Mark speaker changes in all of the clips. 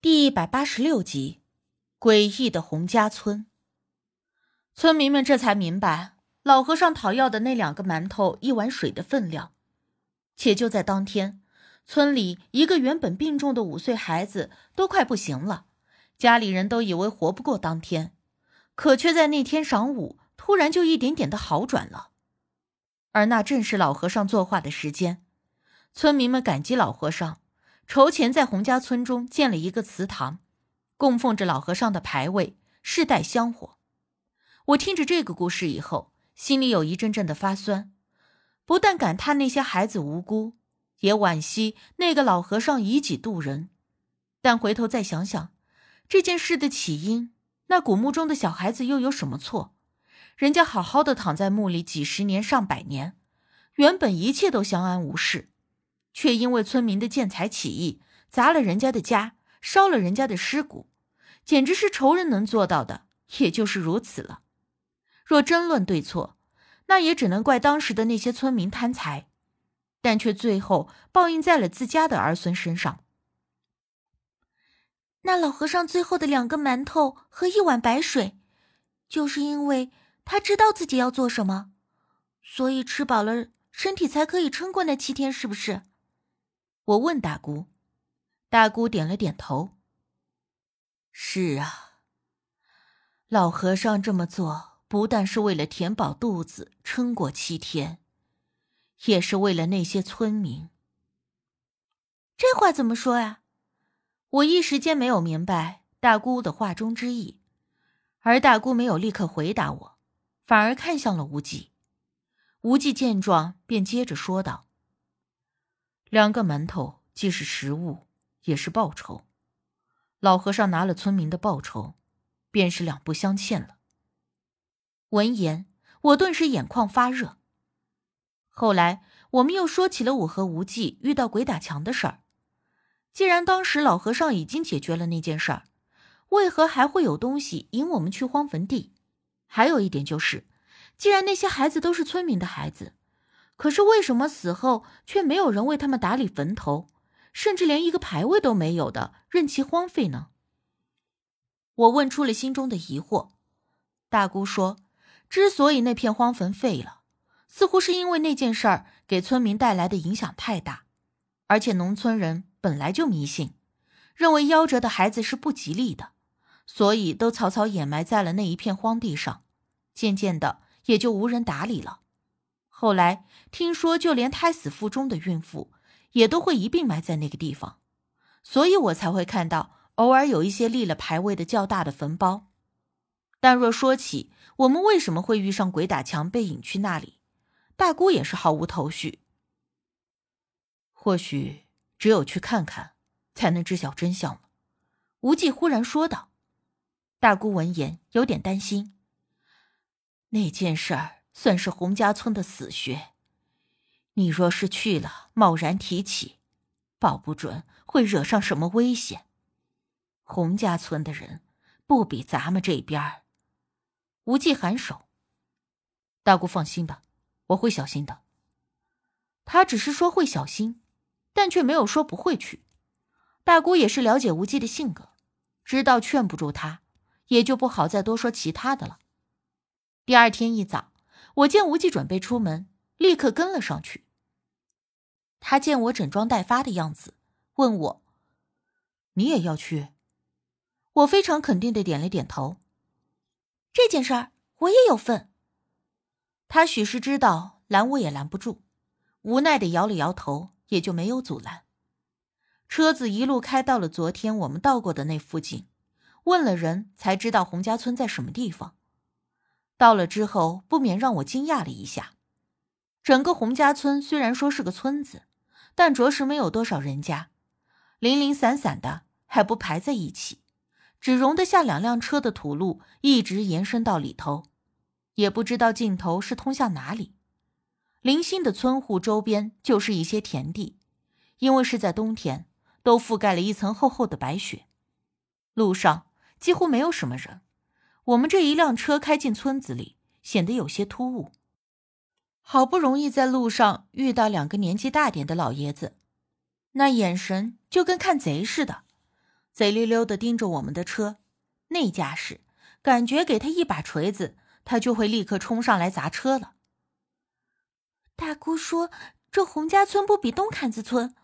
Speaker 1: 第一百八十六集，诡异的洪家村。村民们这才明白老和尚讨要的那两个馒头、一碗水的分量。且就在当天，村里一个原本病重的五岁孩子都快不行了，家里人都以为活不过当天，可却在那天晌午突然就一点点的好转了。而那正是老和尚作画的时间。村民们感激老和尚。筹钱在洪家村中建了一个祠堂，供奉着老和尚的牌位，世代香火。我听着这个故事以后，心里有一阵阵的发酸，不但感叹那些孩子无辜，也惋惜那个老和尚以己度人。但回头再想想，这件事的起因，那古墓中的小孩子又有什么错？人家好好的躺在墓里几十年、上百年，原本一切都相安无事。却因为村民的见财起意，砸了人家的家，烧了人家的尸骨，简直是仇人能做到的，也就是如此了。若争论对错，那也只能怪当时的那些村民贪财，但却最后报应在了自家的儿孙身上。
Speaker 2: 那老和尚最后的两个馒头和一碗白水，就是因为他知道自己要做什么，所以吃饱了，身体才可以撑过那七天，是不是？
Speaker 1: 我问大姑，大姑点了点头。是啊，老和尚这么做，不但是为了填饱肚子，撑过七天，也是为了那些村民。
Speaker 2: 这话怎么说呀？
Speaker 1: 我一时间没有明白大姑的话中之意，而大姑没有立刻回答我，反而看向了无忌。无忌见状，便接着说道。两个馒头既是食物，也是报酬。老和尚拿了村民的报酬，便是两不相欠了。闻言，我顿时眼眶发热。后来，我们又说起了我和无忌遇到鬼打墙的事儿。既然当时老和尚已经解决了那件事儿，为何还会有东西引我们去荒坟地？还有一点就是，既然那些孩子都是村民的孩子。可是为什么死后却没有人为他们打理坟头，甚至连一个牌位都没有的，任其荒废呢？我问出了心中的疑惑。大姑说，之所以那片荒坟废了，似乎是因为那件事儿给村民带来的影响太大，而且农村人本来就迷信，认为夭折的孩子是不吉利的，所以都草草掩埋在了那一片荒地上，渐渐的也就无人打理了。后来听说，就连胎死腹中的孕妇也都会一并埋在那个地方，所以我才会看到偶尔有一些立了牌位的较大的坟包。但若说起我们为什么会遇上鬼打墙被引去那里，大姑也是毫无头绪。或许只有去看看，才能知晓真相了。无忌忽然说道。大姑闻言有点担心，那件事儿。算是洪家村的死穴，你若是去了，贸然提起，保不准会惹上什么危险。洪家村的人不比咱们这边。无忌颔首，大姑放心吧，我会小心的。他只是说会小心，但却没有说不会去。大姑也是了解无忌的性格，知道劝不住他，也就不好再多说其他的了。第二天一早。我见无忌准备出门，立刻跟了上去。他见我整装待发的样子，问我：“你也要去？”我非常肯定的点了点头。
Speaker 2: 这件事儿我也有份。
Speaker 1: 他许是知道拦我也拦不住，无奈的摇了摇头，也就没有阻拦。车子一路开到了昨天我们到过的那附近，问了人才知道洪家村在什么地方。到了之后，不免让我惊讶了一下。整个洪家村虽然说是个村子，但着实没有多少人家，零零散散的，还不排在一起，只容得下两辆车的土路一直延伸到里头，也不知道尽头是通向哪里。零星的村户周边就是一些田地，因为是在冬天，都覆盖了一层厚厚的白雪，路上几乎没有什么人。我们这一辆车开进村子里，显得有些突兀。好不容易在路上遇到两个年纪大点的老爷子，那眼神就跟看贼似的，贼溜溜的盯着我们的车，那架势，感觉给他一把锤子，他就会立刻冲上来砸车了。
Speaker 2: 大姑说：“这洪家村不比东坎子村。”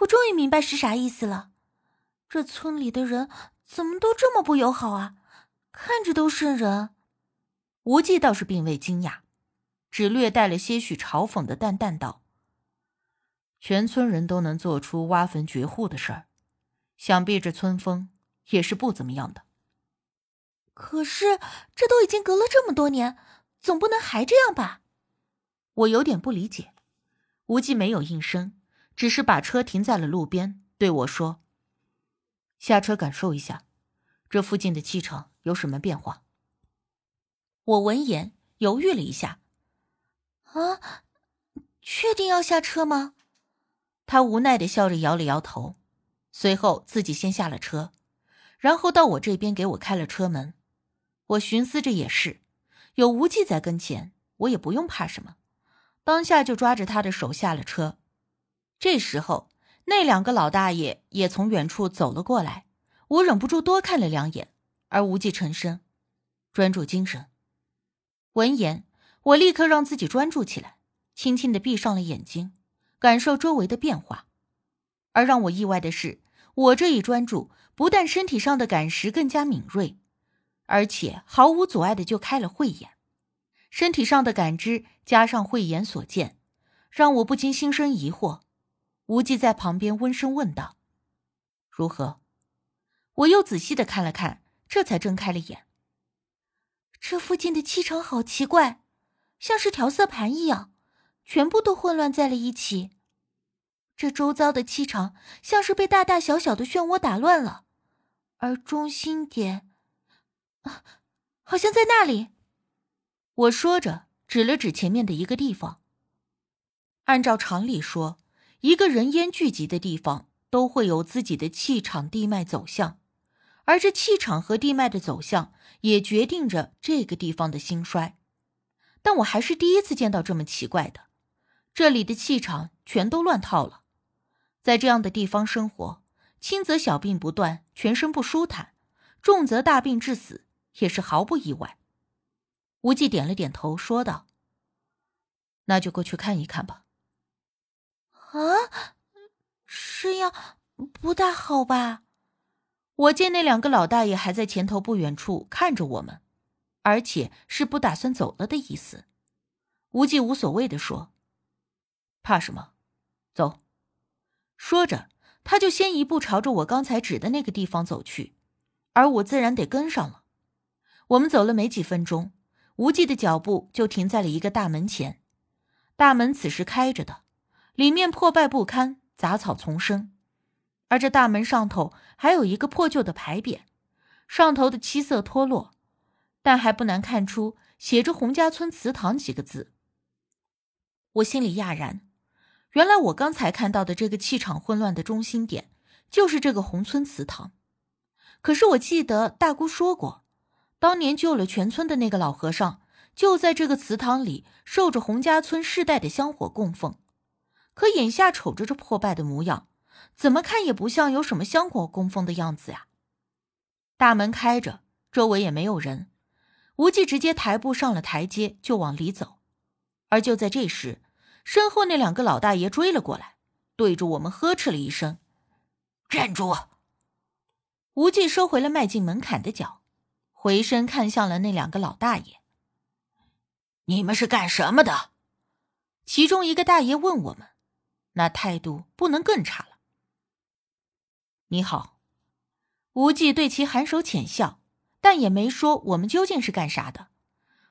Speaker 2: 我终于明白是啥意思了。这村里的人怎么都这么不友好啊？看着都瘆人。
Speaker 1: 无忌倒是并未惊讶，只略带了些许嘲讽的淡淡道：“全村人都能做出挖坟掘户的事儿，想必这村风也是不怎么样的。
Speaker 2: 可是这都已经隔了这么多年，总不能还这样吧？”
Speaker 1: 我有点不理解。无忌没有应声，只是把车停在了路边，对我说：“下车感受一下，这附近的气场有什么变化。”我闻言犹豫了一下，
Speaker 2: 啊，确定要下车吗？
Speaker 1: 他无奈的笑着摇了摇头，随后自己先下了车，然后到我这边给我开了车门。我寻思着也是，有无忌在跟前，我也不用怕什么，当下就抓着他的手下了车。这时候，那两个老大爷也从远处走了过来，我忍不住多看了两眼，而无忌沉声，专注精神。闻言，我立刻让自己专注起来，轻轻的闭上了眼睛，感受周围的变化。而让我意外的是，我这一专注，不但身体上的感识更加敏锐，而且毫无阻碍的就开了慧眼。身体上的感知加上慧眼所见，让我不禁心生疑惑。无忌在旁边温声问道：“如何？”我又仔细的看了看，这才睁开了眼。
Speaker 2: 这附近的气场好奇怪，像是调色盘一样，全部都混乱在了一起。这周遭的气场像是被大大小小的漩涡打乱了，而中心点，啊，好像在那里。
Speaker 1: 我说着，指了指前面的一个地方。按照常理说，一个人烟聚集的地方都会有自己的气场地脉走向。而这气场和地脉的走向，也决定着这个地方的兴衰。但我还是第一次见到这么奇怪的，这里的气场全都乱套了。在这样的地方生活，轻则小病不断，全身不舒坦；重则大病致死，也是毫不意外。无忌点了点头，说道：“那就过去看一看吧。”
Speaker 2: 啊，这样不大好吧？
Speaker 1: 我见那两个老大爷还在前头不远处看着我们，而且是不打算走了的意思。无忌无所谓的说：“怕什么？走。”说着，他就先一步朝着我刚才指的那个地方走去，而我自然得跟上了。我们走了没几分钟，无忌的脚步就停在了一个大门前。大门此时开着的，里面破败不堪，杂草丛生。而这大门上头还有一个破旧的牌匾，上头的漆色脱落，但还不难看出写着“洪家村祠堂”几个字。我心里讶然，原来我刚才看到的这个气场混乱的中心点，就是这个洪村祠堂。可是我记得大姑说过，当年救了全村的那个老和尚，就在这个祠堂里受着洪家村世代的香火供奉。可眼下瞅着这破败的模样。怎么看也不像有什么香火供奉的样子呀！大门开着，周围也没有人。无忌直接抬步上了台阶，就往里走。而就在这时，身后那两个老大爷追了过来，对着我们呵斥了一声：“
Speaker 3: 站住！”
Speaker 1: 无忌收回了迈进门槛的脚，回身看向了那两个老大爷：“
Speaker 3: 你们是干什么的？”
Speaker 1: 其中一个大爷问我们，那态度不能更差了。你好，无忌对其颔首浅笑，但也没说我们究竟是干啥的。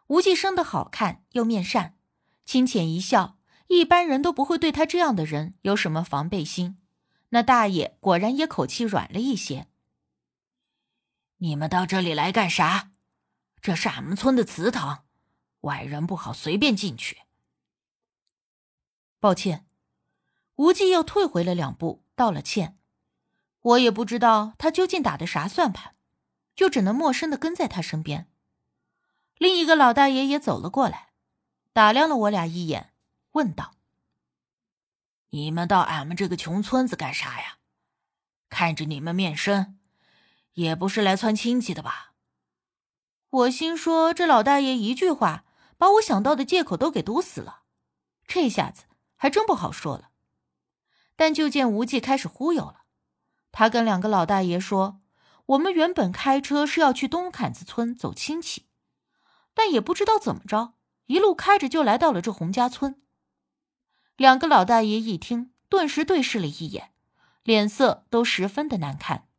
Speaker 1: 无忌生得好看又面善，轻浅一笑，一般人都不会对他这样的人有什么防备心。那大爷果然也口气软了一些。
Speaker 3: 你们到这里来干啥？这是俺们村的祠堂，外人不好随便进去。
Speaker 1: 抱歉，无忌又退回了两步，道了歉。我也不知道他究竟打的啥算盘，就只能陌生的跟在他身边。另一个老大爷也走了过来，打量了我俩一眼，问道：“
Speaker 3: 你们到俺们这个穷村子干啥呀？看着你们面生，也不是来窜亲戚的吧？
Speaker 1: 我心说，这老大爷一句话，把我想到的借口都给堵死了。这下子还真不好说了。但就见无忌开始忽悠了，他跟两个老大爷说：“我们原本开车是要去东坎子村走亲戚，但也不知道怎么着，一路开着就来到了这洪家村。”两个老大爷一听，顿时对视了一眼，脸色都十分的难看。